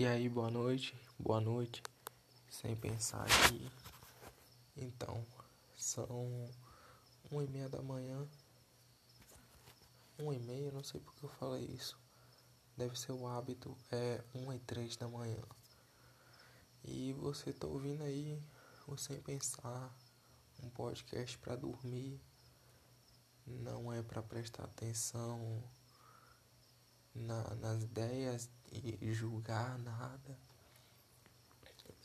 E aí, boa noite, boa noite, sem pensar aqui. Então, são uma e meia da manhã. Uma e meia, não sei porque eu falei isso. Deve ser o hábito, é uma e três da manhã. E você tá ouvindo aí o Sem Pensar, um podcast para dormir. Não é para prestar atenção na, nas ideias e julgar nada.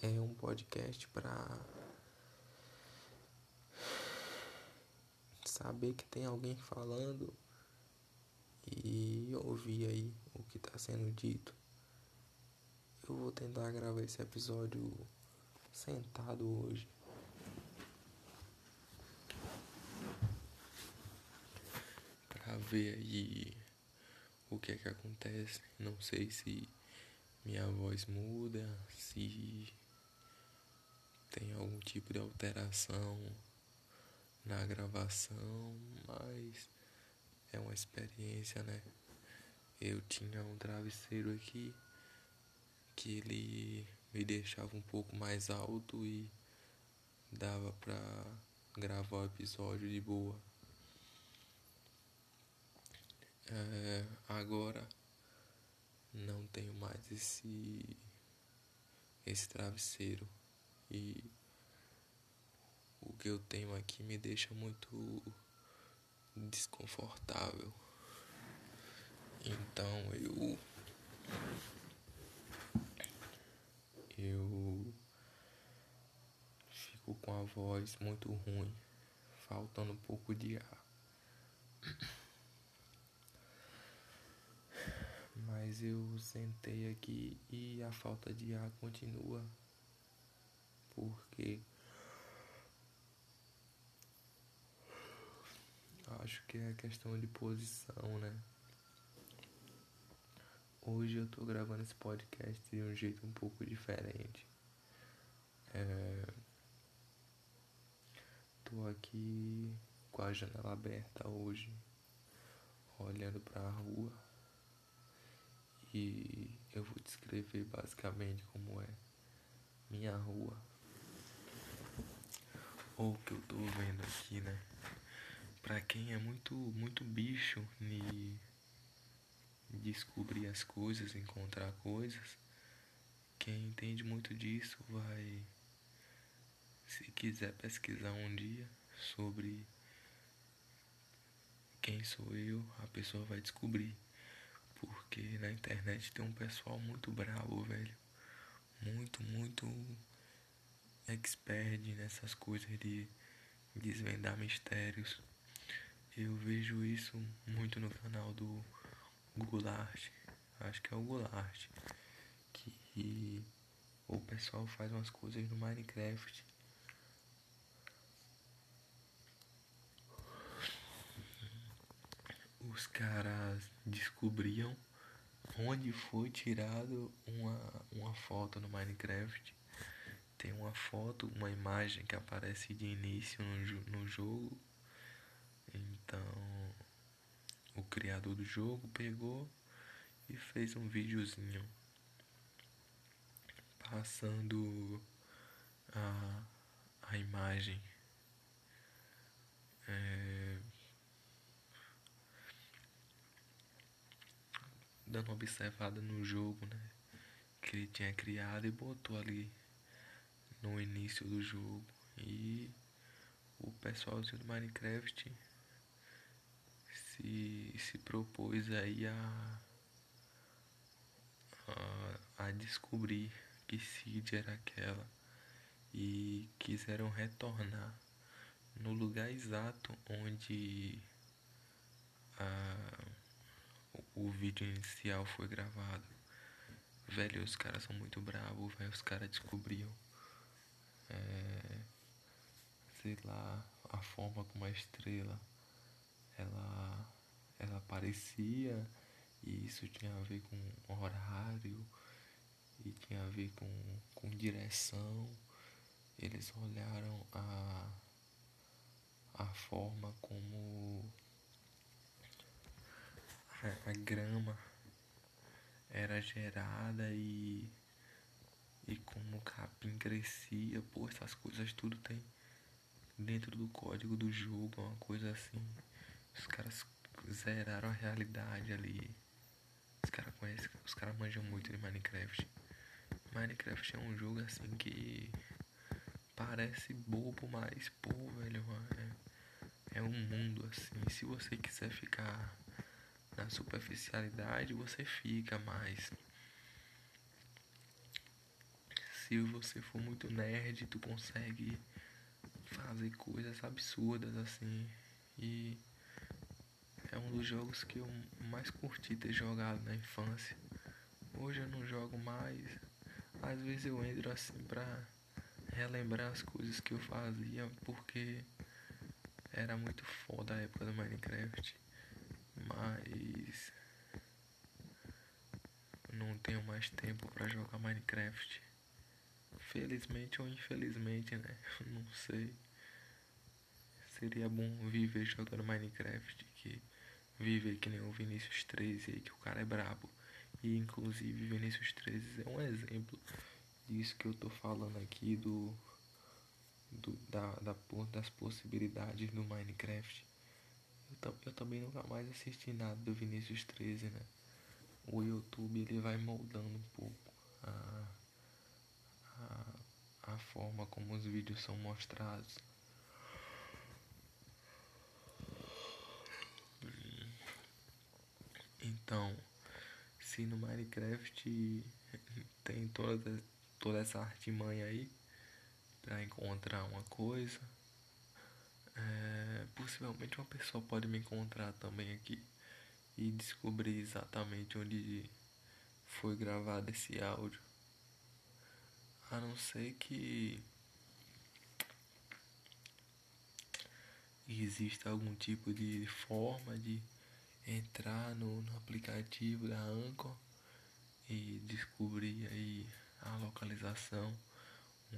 É um podcast para saber que tem alguém falando e ouvir aí o que está sendo dito. Eu vou tentar gravar esse episódio sentado hoje. Pra ver aí o que é que acontece. Não sei se minha voz muda, se tem algum tipo de alteração na gravação, mas é uma experiência, né? Eu tinha um travesseiro aqui que ele me deixava um pouco mais alto e dava pra gravar o episódio de boa. É, agora não tenho mais esse esse travesseiro e o que eu tenho aqui me deixa muito desconfortável. Então eu eu fico com a voz muito ruim, faltando um pouco de ar. Mas eu sentei aqui e a falta de ar continua. Porque acho que é questão de posição, né? Hoje eu tô gravando esse podcast de um jeito um pouco diferente. É... Tô aqui com a janela aberta hoje, olhando para a rua. E eu vou descrever basicamente como é minha rua. Ou o que eu tô vendo aqui, né? Pra quem é muito, muito bicho de descobrir as coisas, encontrar coisas, quem entende muito disso vai, se quiser pesquisar um dia sobre quem sou eu, a pessoa vai descobrir. Porque na internet tem um pessoal muito bravo, velho. Muito, muito expert nessas coisas de desvendar mistérios. Eu vejo isso muito no canal do Goulart. Acho que é o Goulart. Que o pessoal faz umas coisas no Minecraft. Os caras descobriam onde foi tirado uma, uma foto no Minecraft. Tem uma foto, uma imagem que aparece de início no, no jogo. Então o criador do jogo pegou e fez um videozinho passando a, a imagem. É, dando uma observada no jogo, né? Que ele tinha criado e botou ali no início do jogo. E o pessoalzinho do Minecraft se, se propôs aí a, a, a descobrir que Cid era aquela e quiseram retornar no lugar exato onde a, o vídeo inicial foi gravado. Velho, os caras são muito bravos, velho. Os caras descobriam. É, sei lá, a forma como a estrela ela, ela aparecia e isso tinha a ver com horário e tinha a ver com, com direção. Eles olharam a, a forma como a, a grama era gerada e e como o capim crescia, pô, essas coisas tudo tem dentro do código do jogo, uma coisa assim. Os caras zeraram a realidade ali. Os caras conhecem, os caras manjam muito de Minecraft. Minecraft é um jogo assim que parece bobo, mas pô, velho, é, é um mundo assim. Se você quiser ficar na superficialidade, você fica, mas se você for muito nerd, tu consegue fazer coisas absurdas assim. E é um dos jogos que eu mais curti ter jogado na infância. Hoje eu não jogo mais. Às vezes eu entro assim pra relembrar as coisas que eu fazia porque era muito foda a época do Minecraft. Mas não tenho mais tempo para jogar Minecraft. Felizmente ou infelizmente, né? Não sei. Seria bom viver jogando Minecraft, que viver que nem o Vinícius 13 aí, que o cara é brabo. E inclusive Vinícius 13 é um exemplo disso que eu tô falando aqui do, do da, da, das possibilidades do Minecraft. Eu, também nunca mais assisti nada do Vinícius 13, né? O YouTube ele vai moldando um pouco a a, a forma como os vídeos são mostrados. Então, se no Minecraft tem toda, toda essa artimanha aí para encontrar uma coisa, é, possivelmente uma pessoa pode me encontrar também aqui e descobrir exatamente onde foi gravado esse áudio. A não ser que exista algum tipo de forma de entrar no, no aplicativo da Anchor e descobrir aí a localização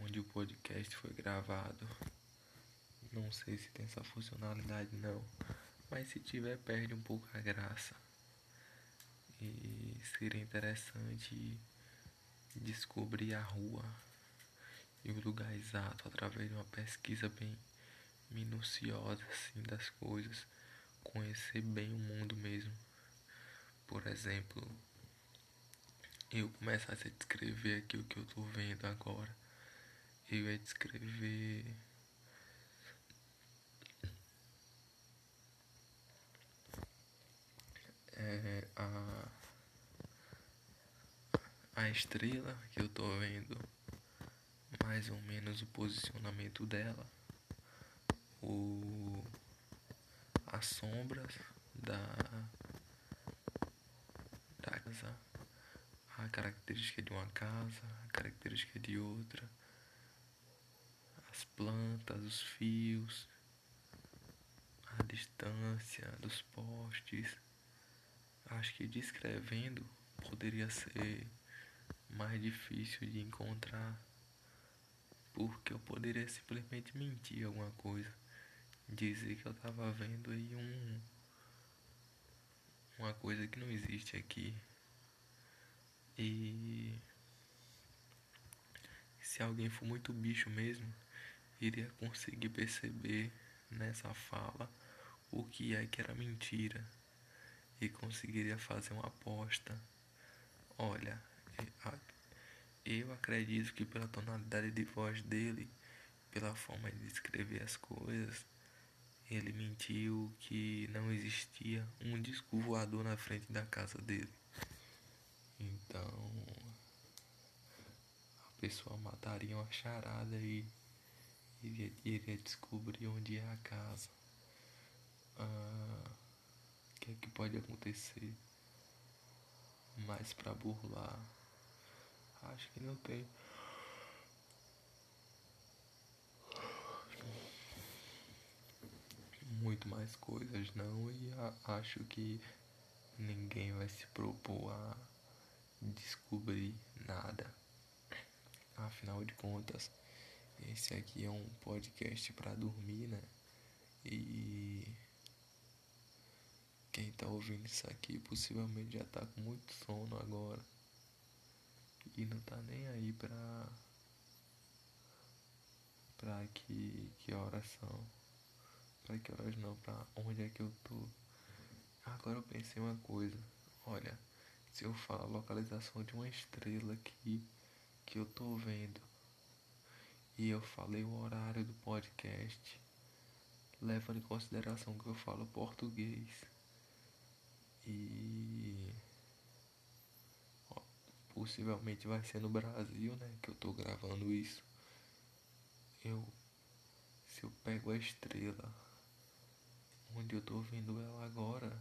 onde o podcast foi gravado. Não sei se tem essa funcionalidade não, mas se tiver perde um pouco a graça. E seria interessante descobrir a rua e o lugar exato através de uma pesquisa bem minuciosa assim das coisas, conhecer bem o mundo mesmo. Por exemplo, eu começasse a descrever aqui o que eu tô vendo agora. Eu ia descrever é, a a estrela que eu tô vendo mais ou menos o posicionamento dela, o as sombras da da casa, a característica de uma casa, a característica de outra, as plantas, os fios, a distância dos postes. Acho que descrevendo poderia ser mais difícil de encontrar. Porque eu poderia simplesmente mentir alguma coisa. Dizer que eu tava vendo aí um. Uma coisa que não existe aqui. E. Se alguém for muito bicho mesmo, iria conseguir perceber nessa fala o que é que era mentira. E conseguiria fazer uma aposta. Olha, eu acredito que pela tonalidade de voz dele, pela forma de descrever as coisas, ele mentiu que não existia um disco voador na frente da casa dele. Então a pessoa mataria uma charada e iria, iria descobrir onde é a casa. Ah, o que é que pode acontecer? mais para burlar. Acho que não tem. Muito mais coisas não e acho que ninguém vai se propor a descobrir nada. Afinal de contas, esse aqui é um podcast para dormir, né? E quem tá ouvindo isso aqui possivelmente já tá com muito sono agora. que não tá nem aí pra. pra que, que horas são. Pra que horas não, pra onde é que eu tô. Agora eu pensei uma coisa. Olha, se eu falar a localização de uma estrela aqui que eu tô vendo e eu falei o horário do podcast, levando em consideração que eu falo português e ó, possivelmente vai ser no Brasil, né, que eu tô gravando isso. Eu se eu pego a estrela onde eu tô vendo ela agora,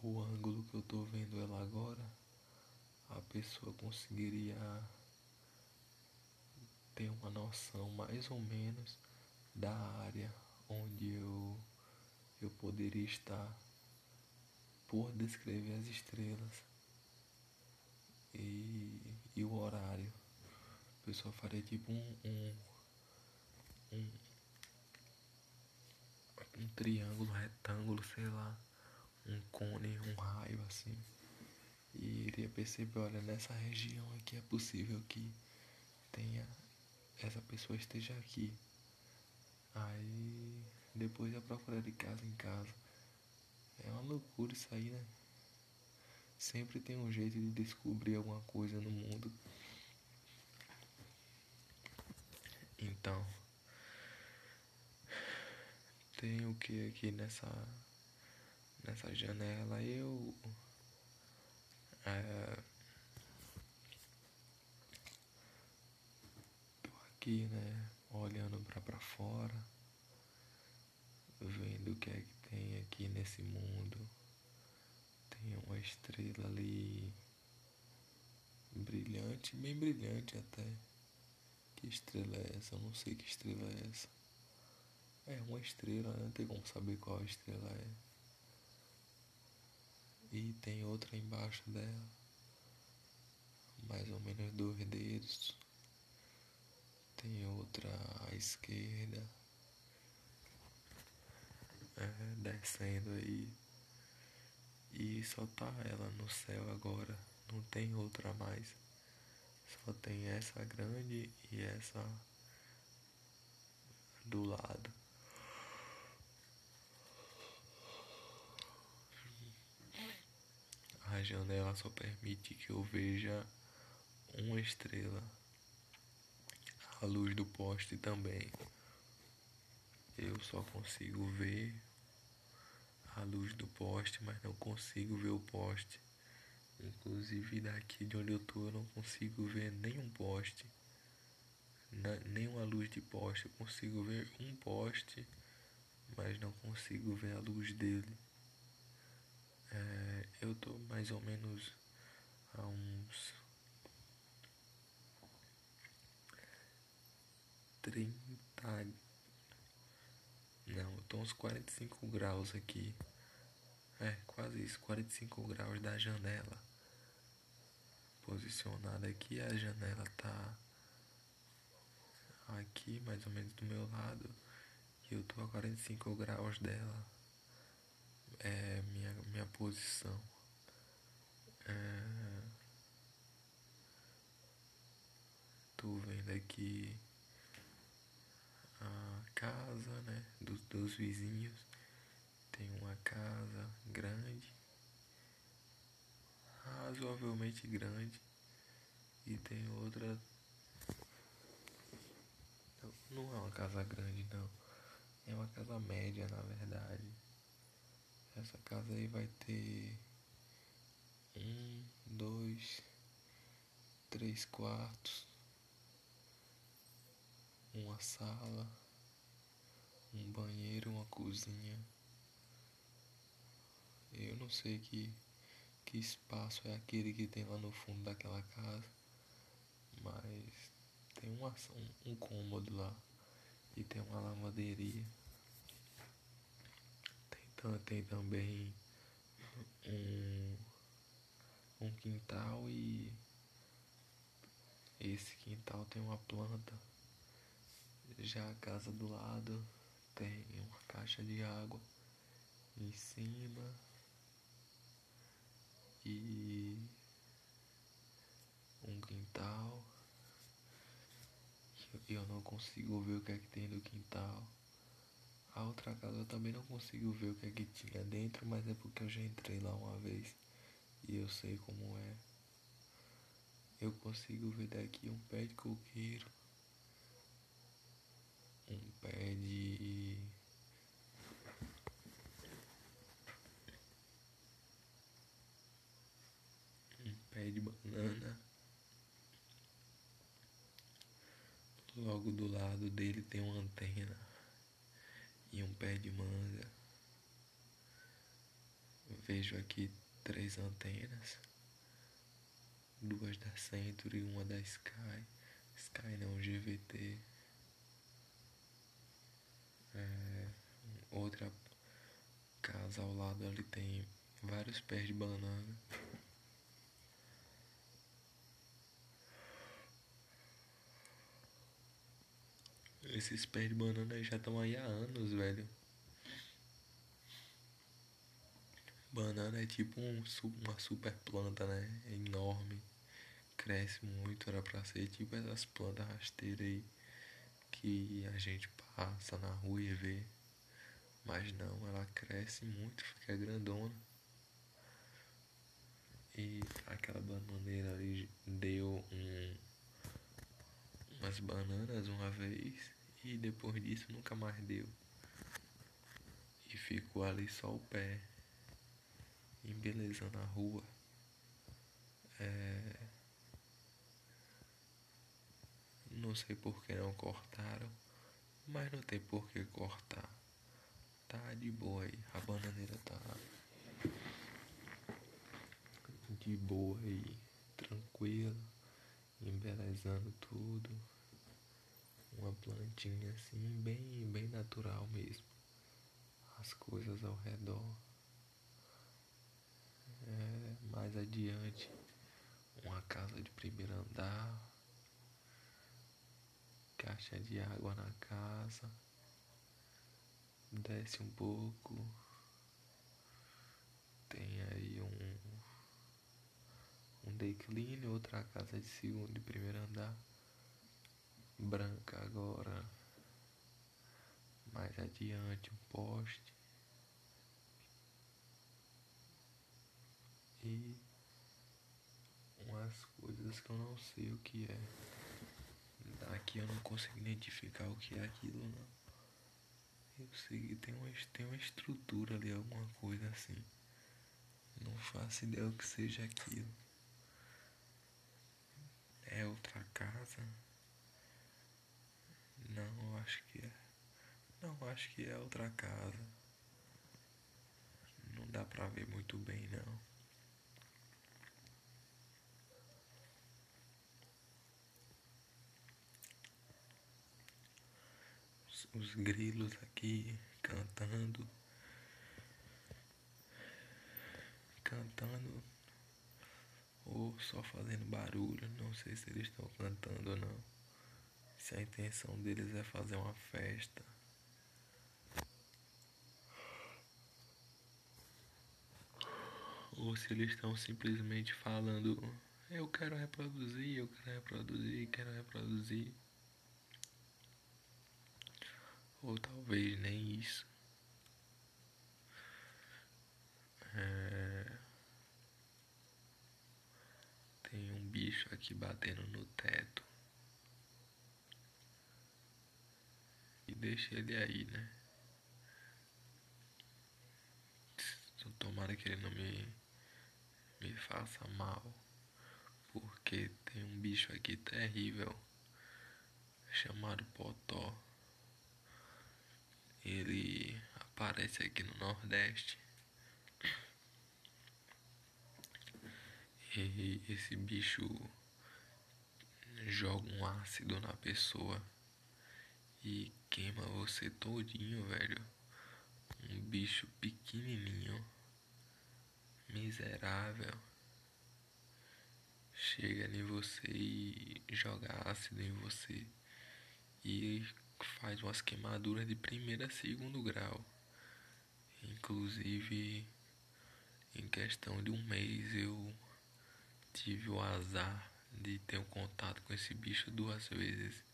o ângulo que eu tô vendo ela agora, a pessoa conseguiria ter uma noção mais ou menos da área onde eu, eu poderia estar por descrever as estrelas e, e o horário. A pessoa faria tipo um, um, um, um triângulo, retângulo, sei lá, um cone, um raio assim. E iria perceber, olha, nessa região aqui é possível que tenha essa pessoa esteja aqui. Aí depois eu procura de casa em casa. É uma loucura isso aí, né? Sempre tem um jeito de descobrir alguma coisa no mundo. Então, tem o que aqui nessa nessa janela eu é, aqui, né? Olhando para pra fora, vendo o que é que tem aqui nesse mundo. Tem uma estrela ali brilhante, bem brilhante até. Que estrela é essa? Eu não sei que estrela é essa. É uma estrela, né? não tem como saber qual estrela é. E tem outra embaixo dela. Mais ou menos dois dedos tem outra à esquerda, é, descendo aí. E só tá ela no céu agora, não tem outra mais. Só tem essa grande e essa do lado. A janela só permite que eu veja uma estrela a luz do poste também. Eu só consigo ver a luz do poste, mas não consigo ver o poste. Inclusive daqui de onde eu tô eu não consigo ver nenhum poste. Na, nenhuma luz de poste. Eu consigo ver um poste, mas não consigo ver a luz dele. É, eu tô mais ou menos a uns 30. Não, eu tô uns 45 graus aqui. É, quase isso, 45 graus da janela. Posicionada aqui, a janela tá aqui, mais ou menos do meu lado. E eu tô a 45 graus dela. É minha, minha posição. É... Tô vendo aqui casa, né, dos, dos vizinhos. Tem uma casa grande, razoavelmente grande, e tem outra. Não é uma casa grande, não. É uma casa média, na verdade. Essa casa aí vai ter um, dois, três quartos, uma sala um banheiro, uma cozinha. Eu não sei que, que espaço é aquele que tem lá no fundo daquela casa, mas tem um, um, um cômodo lá e tem uma lavanderia. Tem, tem também um, um quintal e esse quintal tem uma planta. Já a casa do lado tem uma caixa de água em cima e um quintal. Eu não consigo ver o que é que tem no quintal. A outra casa eu também não consigo ver o que é que tinha dentro, mas é porque eu já entrei lá uma vez e eu sei como é. Eu consigo ver daqui um pé de coqueiro, um pé de. um pé de banana. Logo do lado dele tem uma antena e um pé de manga. Vejo aqui três antenas, duas da Century e uma da Sky. Sky não, GVT. É, outra casa ao lado ali tem vários pés de banana. Esses pés de banana já estão aí há anos, velho. Banana é tipo um, uma super planta, né? É enorme. Cresce muito, era pra ser tipo essas plantas rasteiras aí que a gente passa na rua e vê. Mas não, ela cresce muito, fica grandona. E aquela bananeira ali deu um, umas bananas uma vez e depois disso nunca mais deu. E ficou ali só o pé embelezando a rua. É... Não sei por que não cortaram, mas não tem por que cortar. Tá de boa aí, a bananeira tá de boa aí, tranquila, embelezando tudo. Uma plantinha assim, bem, bem natural mesmo. As coisas ao redor é, mais adiante, uma casa de primeiro andar, caixa de água na casa, desce um pouco, tem aí um, um declínio, outra casa de segundo e primeiro andar, branca agora, mais adiante um poste. e umas coisas que eu não sei o que é. Daqui eu não consigo identificar o que é aquilo não. Eu sei que tem uma, tem uma estrutura ali, alguma coisa assim. Não faço ideia o que seja aquilo. É outra casa? Não, acho que é. Não, acho que é outra casa. Não dá pra ver muito bem não. Os grilos aqui cantando, cantando ou só fazendo barulho. Não sei se eles estão cantando ou não. Se a intenção deles é fazer uma festa. Ou se eles estão simplesmente falando, eu quero reproduzir, eu quero reproduzir, quero reproduzir. Ou talvez nem isso. É... Tem um bicho aqui batendo no teto. E deixa ele aí, né? Tomara que ele não me, me faça mal. Porque tem um bicho aqui terrível chamado Potó ele aparece aqui no Nordeste. E esse bicho joga um ácido na pessoa e queima você todinho, velho. Um bicho pequenininho, miserável, chega em você e joga ácido em você e faz umas queimaduras de primeiro a segundo grau. Inclusive, em questão de um mês eu tive o azar de ter um contato com esse bicho duas vezes.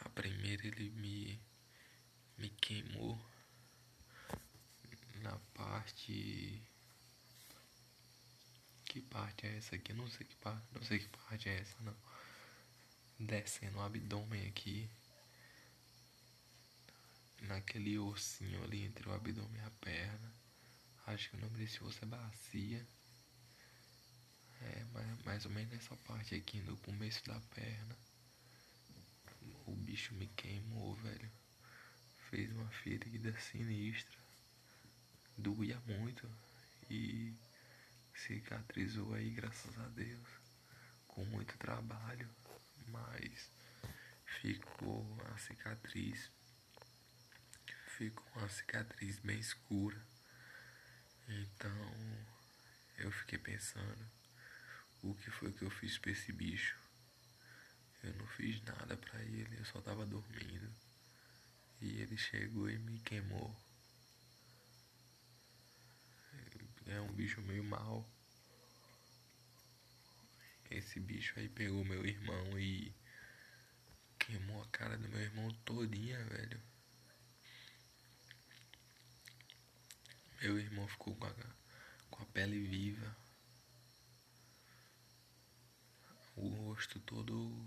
A primeira ele me, me queimou na parte. Que parte é essa aqui? Não sei que parte. Não sei que parte é essa não. Descendo o abdômen aqui. Naquele ossinho ali entre o abdômen e a perna. Acho que o nome desse osso é bacia. É, mais, mais ou menos nessa parte aqui no começo da perna. O bicho me queimou, velho. Fez uma ferida sinistra. Doía muito. E cicatrizou aí, graças a Deus. Com muito trabalho. Mas ficou a cicatriz. Ficou uma cicatriz bem escura. Então eu fiquei pensando o que foi que eu fiz pra esse bicho. Eu não fiz nada pra ele, eu só tava dormindo. E ele chegou e me queimou. É um bicho meio mal. Esse bicho aí pegou meu irmão e queimou a cara do meu irmão todinha, velho. Meu irmão ficou com a, com a pele viva. O rosto todo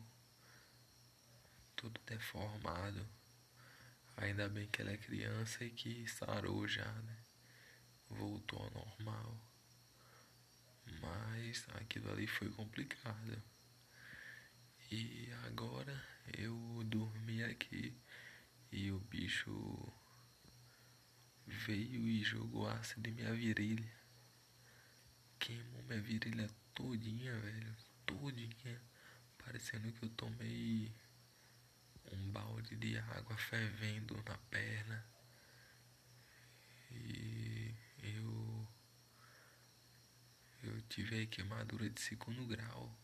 todo deformado. Ainda bem que ela é criança e que sarou já, né? Voltou ao normal. Mas aquilo ali foi complicado. E agora eu dormi aqui e o bicho veio e jogou ácido em minha virilha. Queimou minha virilha todinha, velho. Todinha. Parecendo que eu tomei um balde de água fervendo na perna. E eu. Eu tive aí queimadura de segundo grau.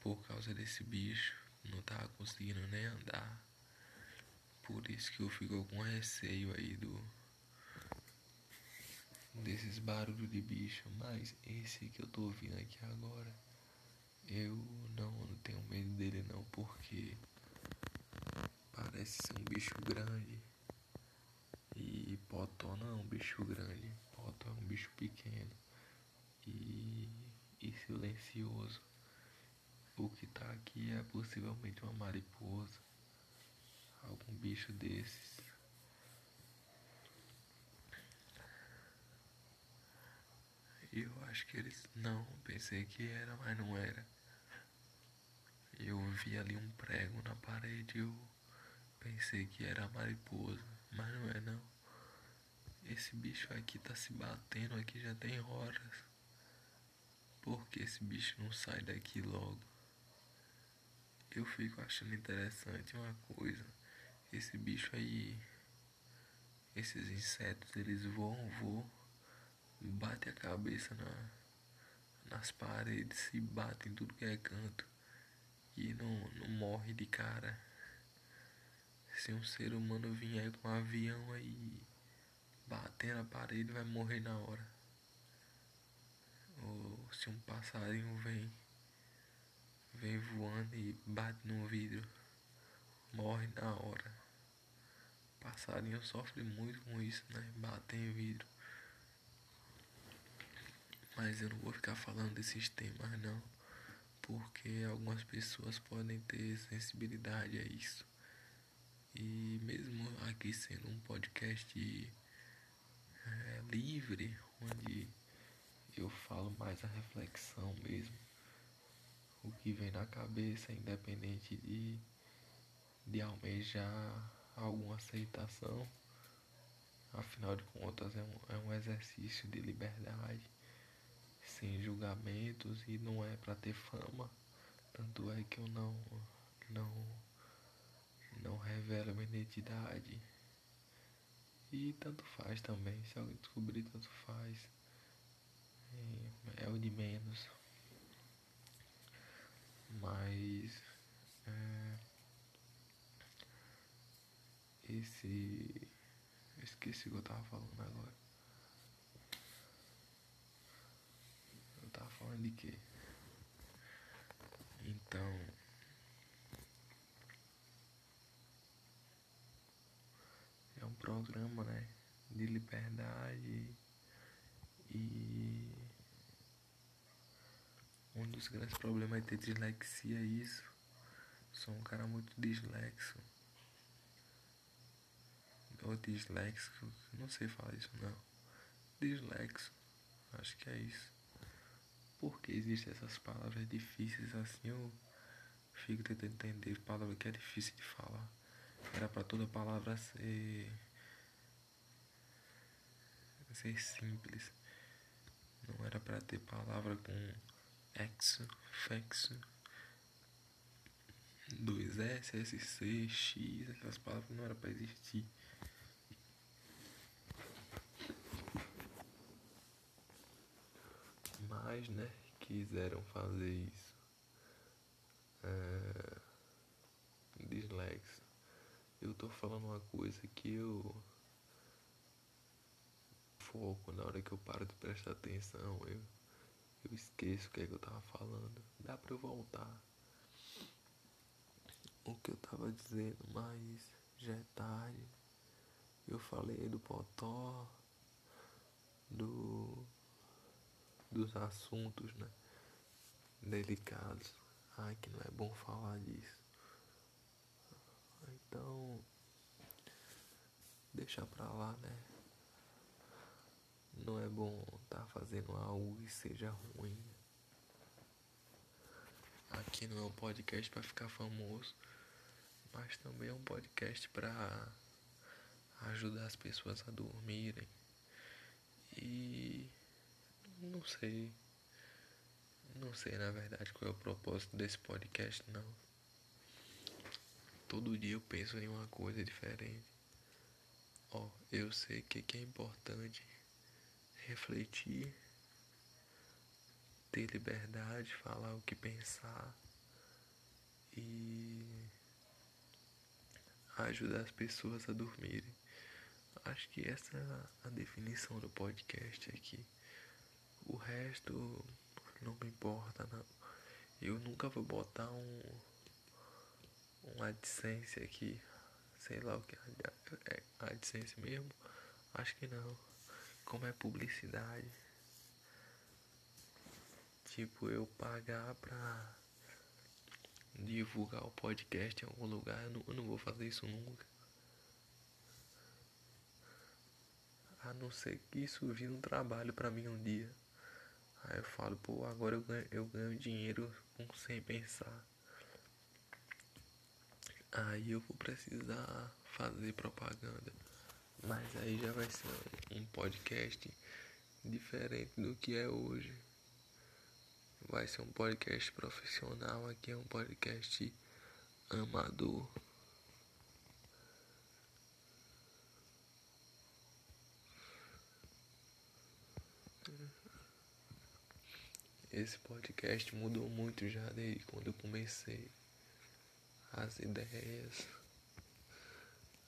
Por causa desse bicho. Não tava conseguindo nem andar. Por isso que eu fico com receio aí do. Desses barulhos de bicho. Mas esse que eu tô ouvindo aqui agora. Eu não, não tenho medo dele não, porque parece ser um bicho grande. E Potó não é um bicho grande. Potó é um bicho pequeno. E, e silencioso. O que tá aqui é possivelmente uma mariposa. Algum bicho desses. Eu acho que eles. Não, pensei que era, mas não era. Eu vi ali um prego na parede. Eu pensei que era mariposa, mas não é não. Esse bicho aqui tá se batendo aqui já tem horas. Por que esse bicho não sai daqui logo? Eu fico achando interessante uma coisa. Esse bicho aí. Esses insetos, eles voam, voam. Bate a cabeça na, nas paredes e bate em tudo que é canto. E não, não morre de cara. Se um ser humano vier com um avião aí bater na parede, vai morrer na hora. Ou se um passarinho vem, vem voando e bate no vidro, morre na hora. Passarinho sofre muito com isso, né? Bater em vidro. Mas eu não vou ficar falando desses temas não, porque algumas pessoas podem ter sensibilidade a isso. E mesmo aqui sendo um podcast é, livre, onde eu falo mais a reflexão mesmo, o que vem na cabeça, independente de, de almejar alguma aceitação. Afinal de contas, é um, é um exercício de liberdade sem julgamentos e não é para ter fama. Tanto é que eu não não não revelo minha identidade. E tanto faz também, se alguém descobrir tanto faz. É, é o de menos. Mas é, esse. Eu esqueci o que eu tava falando agora. Eu tava falando de quê? Então. É um programa, né? De liberdade e. Um dos grandes problemas é ter dislexia é isso. Sou um cara muito dislexo. Ou disléxico, não sei falar isso não. Dislexo, acho que é isso. Porque existem essas palavras difíceis assim, eu fico tentando entender palavra que é difícil de falar. Era para toda palavra ser ser simples. Não era para ter palavra com exo, fexo, 2S, SC, X, essas palavras não era para existir. Mas, né, quiseram fazer isso. É... Dislexo. Eu tô falando uma coisa que eu foco na hora que eu paro de prestar atenção, eu, eu esqueço o que é que eu tava falando. Dá pra eu voltar. O que eu tava dizendo, mas já é tarde. Eu falei do potó, do dos assuntos, né, delicados. Ai, que não é bom falar disso. Então, deixa pra lá, né? Não é bom estar tá fazendo algo que seja ruim. Aqui não é um podcast para ficar famoso, mas também é um podcast para ajudar as pessoas a dormirem. E não sei. Não sei na verdade qual é o propósito desse podcast não. Todo dia eu penso em uma coisa diferente. Ó, oh, eu sei que, que é importante refletir, ter liberdade, falar o que pensar e ajudar as pessoas a dormirem. Acho que essa é a definição do podcast aqui. O resto não me importa não. Eu nunca vou botar um um AdSense aqui. Sei lá o que é, é AdSense mesmo. Acho que não como é publicidade. Tipo, eu pagar pra divulgar o podcast em algum lugar, eu não, eu não vou fazer isso nunca. A não ser que isso vire um trabalho pra mim um dia. Aí eu falo, pô, agora eu ganho, eu ganho dinheiro sem pensar. Aí eu vou precisar fazer propaganda. Mas aí já vai ser um podcast diferente do que é hoje. Vai ser um podcast profissional, aqui é um podcast amador. Esse podcast mudou muito já desde quando eu comecei. As ideias.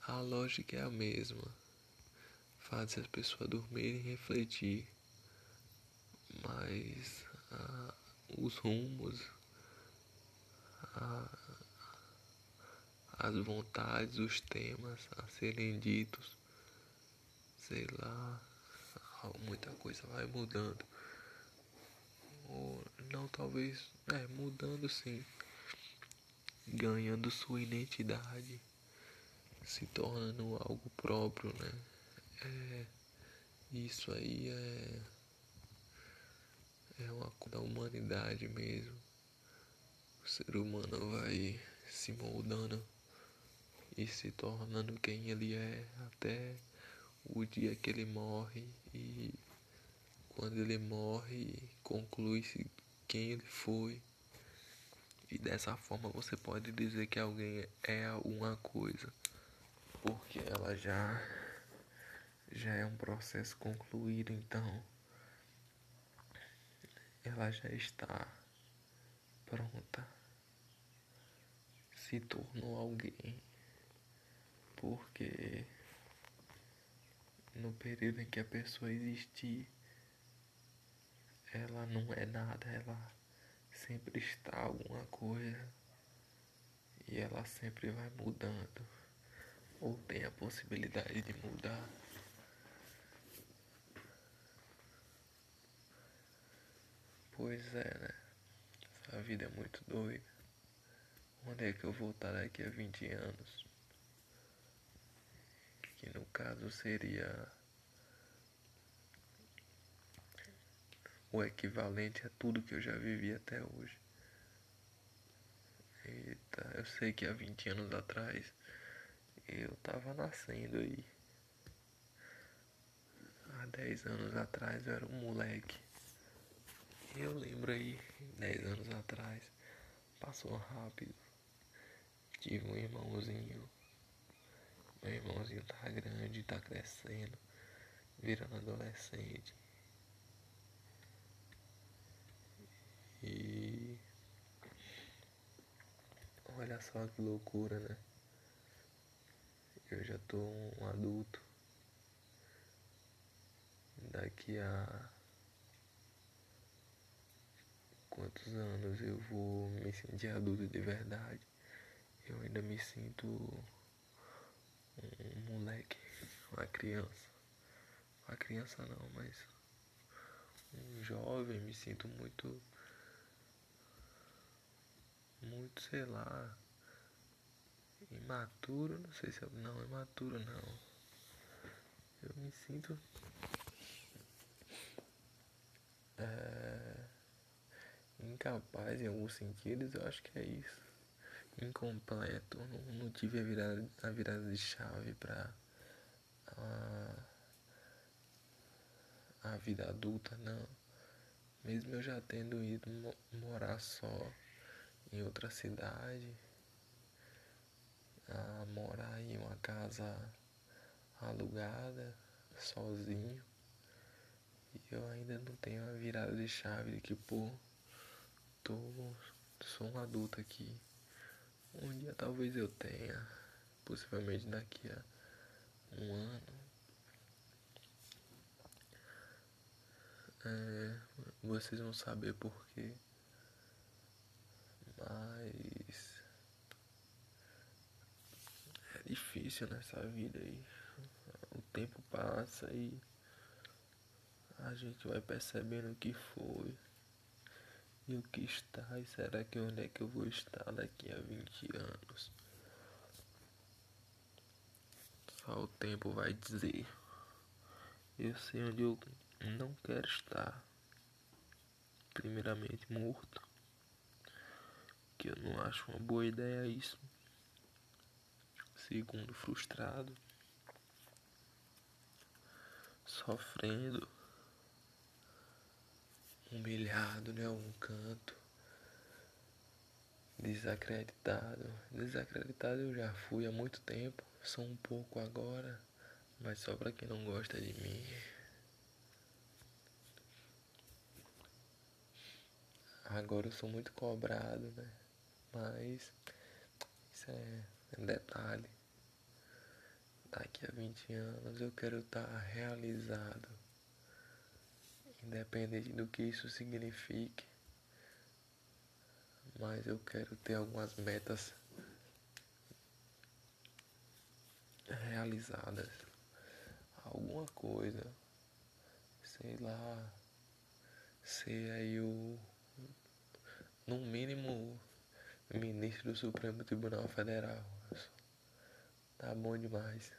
A lógica é a mesma faz as pessoas dormirem e refletir, mas ah, os rumos, ah, as vontades, os temas a serem ditos, sei lá, muita coisa vai mudando. Ou não talvez, é, mudando sim, ganhando sua identidade, se tornando algo próprio, né? É, isso aí é, é uma coisa da humanidade mesmo. O ser humano vai se moldando e se tornando quem ele é até o dia que ele morre e quando ele morre conclui-se quem ele foi. E dessa forma você pode dizer que alguém é alguma coisa, porque ela já já é um processo concluído, então ela já está pronta, se tornou alguém, porque no período em que a pessoa existir, ela não é nada, ela sempre está alguma coisa e ela sempre vai mudando. ou tem a possibilidade de mudar. Pois é, né? Essa vida é muito doida. Onde é que eu vou estar daqui a 20 anos? Que no caso seria o equivalente a tudo que eu já vivi até hoje. Eita, eu sei que há 20 anos atrás eu tava nascendo aí. Há 10 anos atrás eu era um moleque. Eu lembro aí, 10 anos atrás, passou rápido. Tive um irmãozinho. Meu irmãozinho tá grande, tá crescendo, virando adolescente. E olha só que loucura, né? Eu já tô um adulto. Daqui a quantos anos eu vou me sentir adulto de verdade? Eu ainda me sinto um moleque, uma criança. Uma criança não, mas um jovem, me sinto muito muito, sei lá, imaturo, não sei se eu, não, imaturo não. Eu me sinto é, incapaz em alguns sentidos, eu acho que é isso. Incompleto, não, não tive a virada, a virada de chave para a, a vida adulta, não. Mesmo eu já tendo ido morar só em outra cidade, a morar em uma casa alugada, sozinho. E eu ainda não tenho a virada de chave de que, pô, tô, sou um adulto aqui. Um dia talvez eu tenha, possivelmente daqui a um ano. É, vocês vão saber porquê. Mas é difícil nessa vida aí. O tempo passa e a gente vai percebendo o que foi e o que está e será que onde é que eu vou estar daqui a 20 anos? Só o tempo vai dizer. Eu sei onde eu não quero estar. Primeiramente morto que eu não acho uma boa ideia isso. Segundo, frustrado, sofrendo, humilhado em algum canto, desacreditado. Desacreditado eu já fui há muito tempo, sou um pouco agora, mas só para quem não gosta de mim. Agora eu sou muito cobrado, né? Mas isso é, detalhe. Daqui a 20 anos eu quero estar realizado. Independente do que isso signifique. Mas eu quero ter algumas metas realizadas. Alguma coisa. Sei lá. Ser aí o. No mínimo ministro do Supremo Tribunal Federal. Tá bom demais.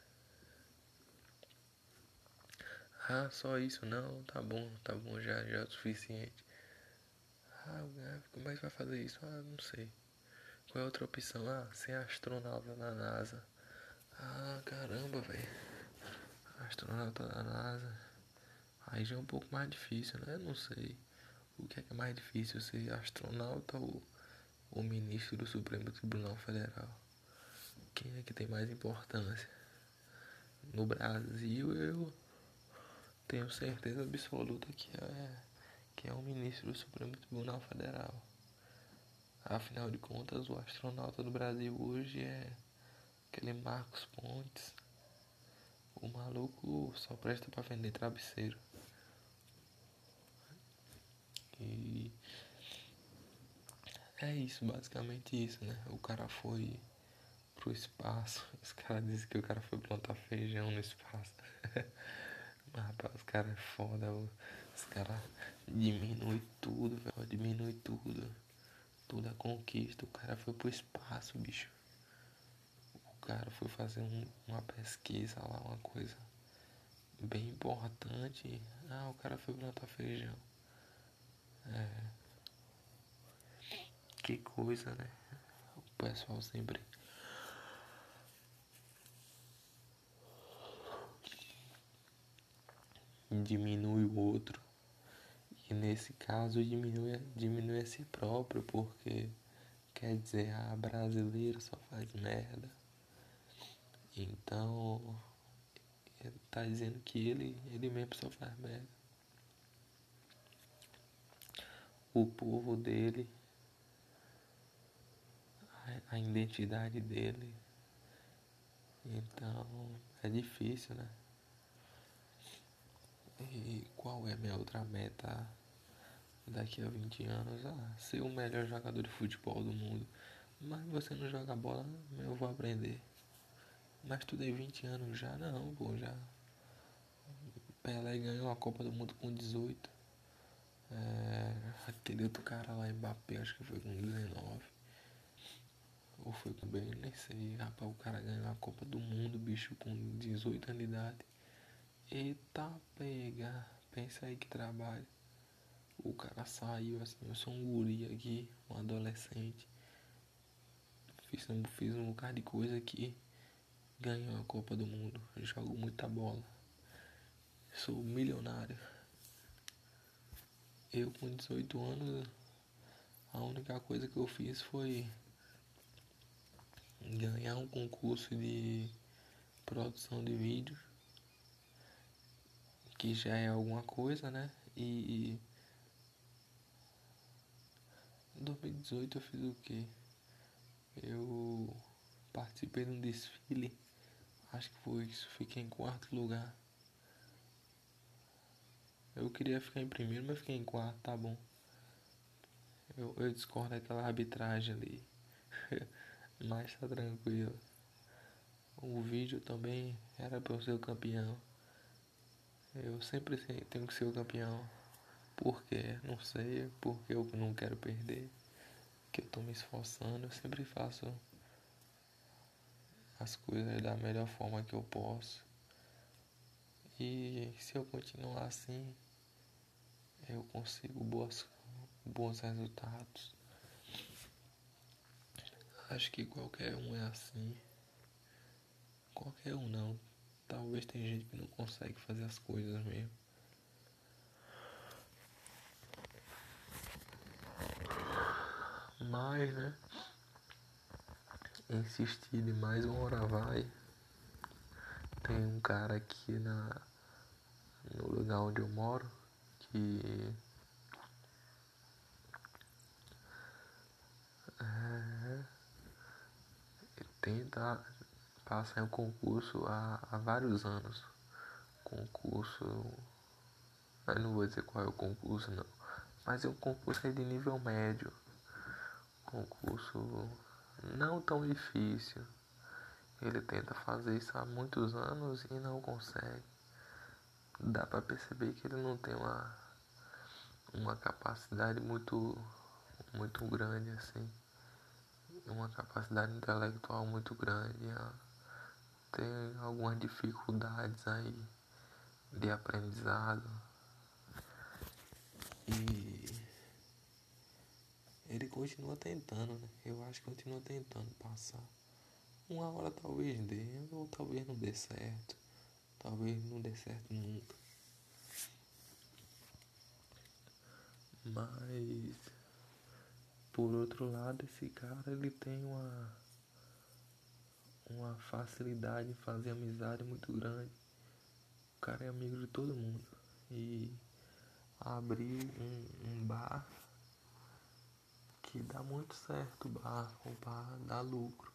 Ah, só isso não, tá bom, tá bom, já, já é o suficiente. Ah, como é que vai fazer isso? Ah, não sei. Qual é outra opção? Ah, ser astronauta na NASA. Ah, caramba, velho. Astronauta da NASA. Aí já é um pouco mais difícil, né? Não sei. O que é, que é mais difícil, ser astronauta ou o ministro do Supremo Tribunal Federal. Quem é que tem mais importância? No Brasil, eu tenho certeza absoluta que é, que é o ministro do Supremo Tribunal Federal. Afinal de contas, o astronauta do Brasil hoje é aquele Marcos Pontes. O maluco só presta para vender travesseiro. E é isso, basicamente isso, né? O cara foi pro espaço. Os caras dizem que o cara foi plantar feijão no espaço. Mas, rapaz, os caras é foda. Os caras diminuem tudo, velho. Diminui tudo. Tudo a conquista. O cara foi pro espaço, bicho. O cara foi fazer um, uma pesquisa lá, uma coisa bem importante. Ah, o cara foi plantar feijão. É. Que coisa, né? O pessoal sempre. Diminui o outro. E nesse caso diminui, diminui a si próprio, porque quer dizer, ah, brasileiro só faz merda. Então tá dizendo que ele, ele mesmo só faz merda. O povo dele, a, identidade dele. Então é difícil, né? E qual é minha outra meta daqui a 20 anos? Ah, ser o melhor jogador de futebol do mundo. Mas você não joga bola, eu vou aprender. Mas estudei 20 anos já, não, pô, já. Pelé ganhou a Copa do Mundo com 18. É, aquele outro cara lá, Mbappé, acho que foi com 19. Ou foi com bem, nem sei. Rapaz, o cara ganhou a Copa do Mundo, bicho, com 18 anos de idade. Eita pega, pensa aí que trabalho. O cara saiu assim, eu sou um guri aqui, um adolescente. Fiz, fiz um bocado de coisa aqui ganho a Copa do Mundo, jogo muita bola, sou milionário. Eu com 18 anos, a única coisa que eu fiz foi ganhar um concurso de produção de vídeo, que já é alguma coisa, né? E em 2018 eu fiz o que? Eu participei de um desfile Acho que foi isso. Fiquei em quarto lugar. Eu queria ficar em primeiro, mas fiquei em quarto, tá bom. Eu, eu discordo daquela arbitragem ali. mas tá tranquilo. O vídeo também era pra eu ser o campeão. Eu sempre tenho que ser o campeão. Por quê? Não sei. Porque eu não quero perder. Que eu tô me esforçando. Eu sempre faço as coisas da melhor forma que eu posso. E se eu continuar assim, eu consigo boas, bons resultados. Acho que qualquer um é assim. Qualquer um não. Talvez tem gente que não consegue fazer as coisas mesmo. Mas, né? insistir demais, uma hora vai. Tem um cara aqui na, no lugar onde eu moro que é, tenta passar em um concurso há, há vários anos. Concurso. Eu não vou dizer qual é o concurso não. Mas é um concurso de nível médio. Concurso não tão difícil. Ele tenta fazer isso há muitos anos e não consegue. Dá para perceber que ele não tem uma, uma capacidade muito, muito grande assim. Uma capacidade intelectual muito grande. Tem algumas dificuldades aí de aprendizado. E ele continua tentando, né? Eu acho que continua tentando passar. Uma hora talvez dê, ou talvez não dê certo. Talvez não dê certo nunca. Mas por outro lado esse cara ele tem uma uma facilidade em fazer amizade muito grande. O cara é amigo de todo mundo. E abrir um, um bar que dá muito certo o bar, o bar dá lucro.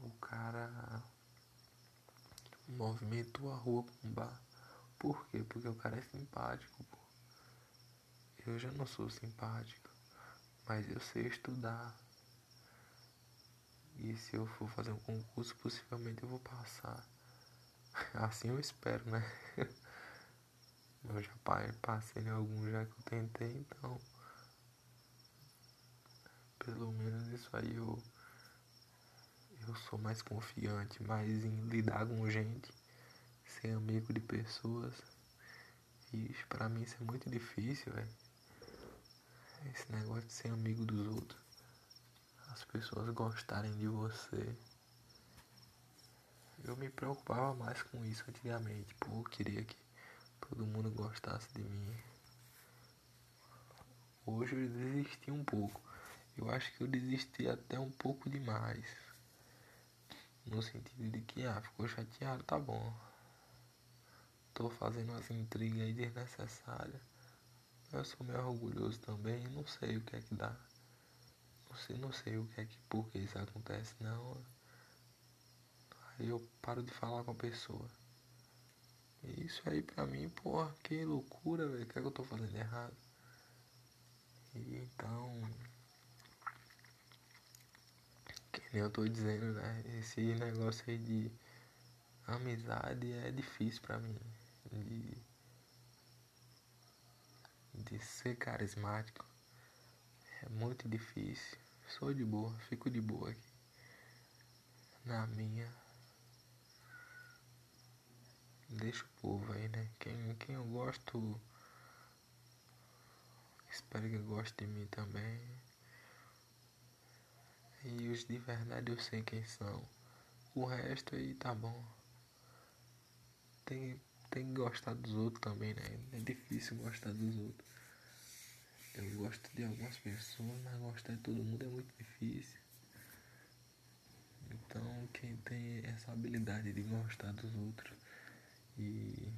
O cara movimentou a rua com um bar. Por quê? Porque o cara é simpático, pô. Eu já não sou simpático, mas eu sei estudar. E se eu for fazer um concurso, possivelmente eu vou passar. Assim eu espero, né? Eu já passei em alguns já que eu tentei, então. Pelo menos isso aí eu. Eu sou mais confiante, mais em lidar com gente, ser amigo de pessoas. E isso pra mim isso é muito difícil, velho. Esse negócio de ser amigo dos outros. As pessoas gostarem de você. Eu me preocupava mais com isso antigamente, pô, eu queria que todo mundo gostasse de mim. Hoje eu desisti um pouco. Eu acho que eu desisti até um pouco demais. No sentido de que, ah, ficou chateado, tá bom. Tô fazendo umas intrigas aí desnecessárias. Eu sou meio orgulhoso também, não sei o que é que dá. Não sei, não sei o que é que, por que isso acontece, não. Aí eu paro de falar com a pessoa. Isso aí pra mim, porra, que loucura, velho. O que é que eu tô fazendo errado? E então. Que nem eu tô dizendo, né? Esse negócio aí de amizade é difícil pra mim. De ser carismático. É muito difícil. Sou de boa, fico de boa aqui. Na minha deixa o povo aí, né? Quem, quem eu gosto, espero que goste de mim também. E os de verdade eu sei quem são. O resto aí tá bom. Tem, tem que gostar dos outros também, né? É difícil gostar dos outros. Eu gosto de algumas pessoas, mas gostar de todo mundo é muito difícil. Então, quem tem essa habilidade de gostar dos outros e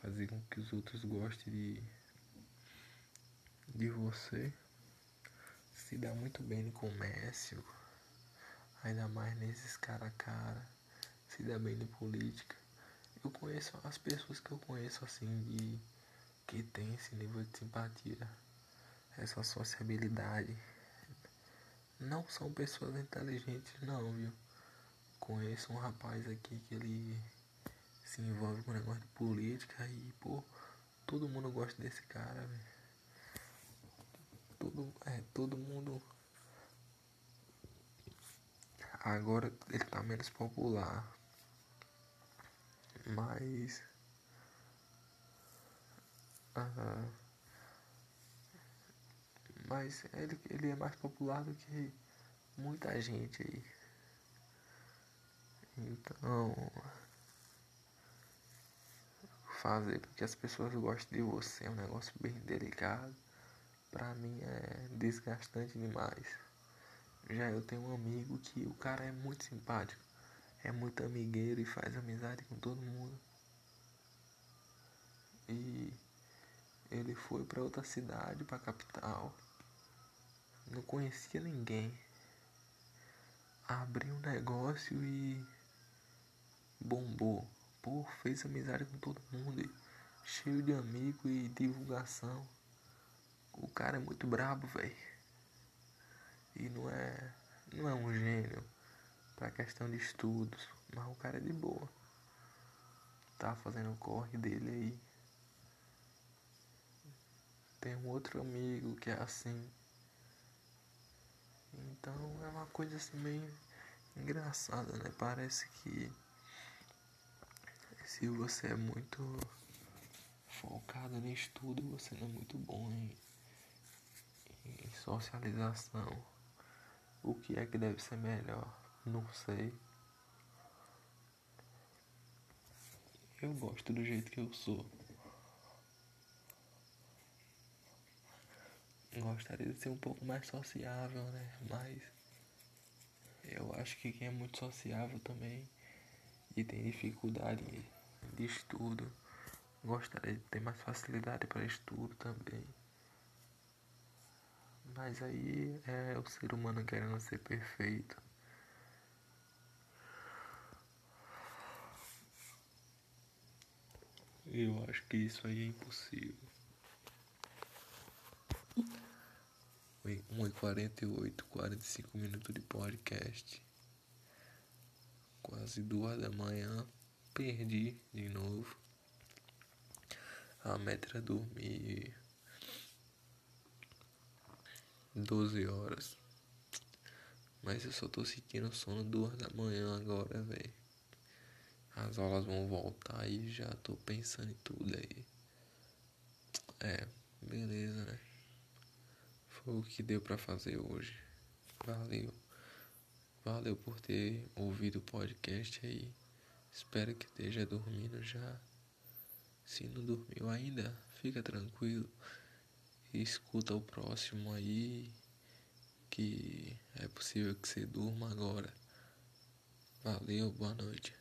fazer com que os outros gostem de, de você. Se dá muito bem no comércio, ainda mais nesses cara a cara, se dá bem em política. Eu conheço as pessoas que eu conheço assim de que tem esse nível de simpatia, essa sociabilidade. Não são pessoas inteligentes não, viu? Conheço um rapaz aqui que ele se envolve com negócio de política e, pô, todo mundo gosta desse cara, velho. Todo, é, todo mundo. Agora ele tá menos popular. Mas. Uh, mas ele, ele é mais popular do que muita gente aí. Então fazer porque as pessoas gostem de você é um negócio bem delicado. Pra mim é desgastante demais. Já eu tenho um amigo que o cara é muito simpático, é muito amigueiro e faz amizade com todo mundo. E ele foi para outra cidade, para capital. Não conhecia ninguém. Abriu um negócio e bombou pô, fez amizade com todo mundo, cheio de amigo e divulgação. O cara é muito brabo, velho. E não é, não é um gênio pra questão de estudos, mas o cara é de boa. Tá fazendo o corre dele aí. Tem um outro amigo que é assim. Então é uma coisa assim meio engraçada, né? Parece que se você é muito focado no estudo, você não é muito bom em, em socialização. O que é que deve ser melhor? Não sei. Eu gosto do jeito que eu sou. Gostaria de ser um pouco mais sociável, né? Mas eu acho que quem é muito sociável também e tem dificuldade de estudo. Gostaria de ter mais facilidade para estudo também. Mas aí é o ser humano querendo ser perfeito. Eu acho que isso aí é impossível. 1h48, 45 minutos de podcast. Quase duas da manhã. Perdi de novo. A meta era dormir 12 horas. Mas eu só tô sentindo sono duas da manhã agora, velho. As aulas vão voltar e já tô pensando em tudo aí. É, beleza, né? Foi o que deu para fazer hoje. Valeu. Valeu por ter ouvido o podcast aí. Espero que esteja dormindo já. Se não dormiu ainda, fica tranquilo. Escuta o próximo aí. Que é possível que você durma agora. Valeu, boa noite.